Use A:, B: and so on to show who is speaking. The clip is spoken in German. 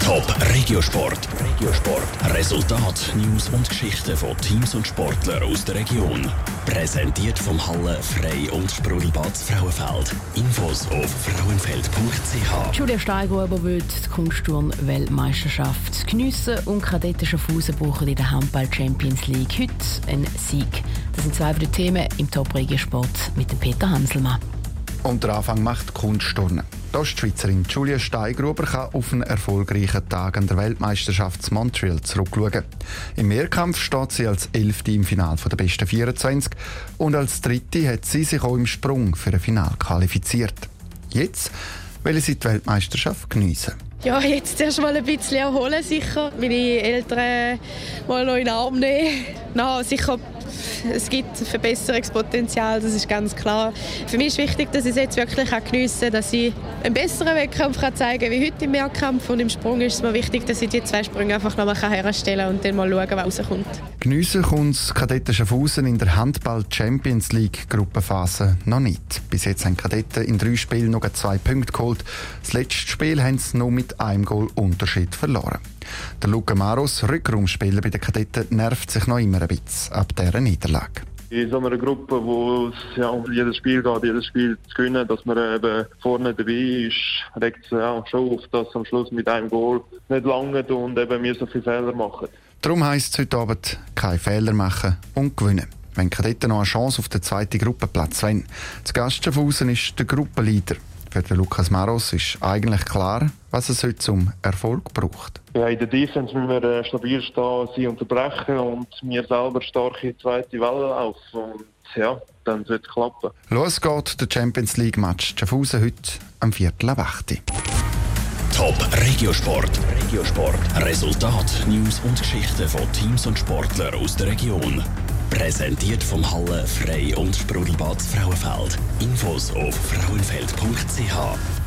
A: Top Regiosport. Regiosport. Resultat, News und Geschichten von Teams und Sportlern aus der Region. Präsentiert vom Halle Frei und Sprudelbad Frauenfeld. Infos auf frauenfeld.ch.
B: Julia Steigruber will die Kunstturn-Weltmeisterschaft geniessen und Kadetten Schaffhausen brauchen in der Handball Champions League heute einen Sieg. Das sind zwei der Themen im Top Regiosport mit dem Peter Hanselmann.
C: Und der Anfang macht Kunstturnen. Die Schweizerin Julia Steigruber kann auf einen erfolgreichen Tag an der Weltmeisterschaft in Montreal zurückschauen. Im Mehrkampf steht sie als Elfte im Finale der besten 24 und als Dritte hat sie sich auch im Sprung für ein Finale qualifiziert. Jetzt will sie die Weltmeisterschaft geniessen.
D: Ja, jetzt erst mal ein bisschen erholen sicher. Meine Eltern mal noch in den Arm nehmen. Na, sicher es gibt Verbesserungspotenzial, das ist ganz klar. Für mich ist wichtig, dass ich es jetzt wirklich geniessen kann, dass ich einen besseren Wettkampf kann zeigen kann wie heute im Mehrkampf. Und im Sprung ist es mir wichtig, dass ich die zwei Sprünge einfach nochmal herstellen kann und dann mal schauen, was rauskommt.
C: Geniessen kommt das Kadetten Schaffhausen in der Handball Champions League Gruppenphase noch nicht. Bis jetzt haben Kadetten in drei Spielen noch zwei Punkte geholt. Das letzte Spiel haben sie nur mit einem Goal Unterschied verloren. Der Luca Maros, Rückraumspieler bei den Kadetten, nervt sich noch immer ein bisschen ab dieser Niederlage.
E: In so einer Gruppe, wo es ja, um jedes Spiel geht, jedes Spiel zu gewinnen, dass man eben vorne dabei ist, regt es ja, schon auf, dass am Schluss mit einem Goal nicht lange und eben wir so viele Fehler machen.
C: Darum heisst es heute Abend, keine Fehler machen und gewinnen. Wenn Kadetten noch eine Chance auf den zweiten Gruppenplatz wollen. Das Gastschaffhausen ist der Gruppenleader. Für den Lukas Maros ist eigentlich klar, was es heute zum Erfolg braucht.
E: Ja, in der Defense müssen wir äh, stabil stehen, sie unterbrechen und mir selber stark in die zweite Welle laufen. Und ja, dann wird es klappen.
C: Los geht der Champions League Match. Schaffhausen heute am Viertel ab 8.
A: Top Regiosport. Regiosport. Resultat, News und Geschichten von Teams und Sportlern aus der Region. Präsentiert vom Halle Frei und Sprudelbad Frauenfeld. Infos auf frauenfeld.ch.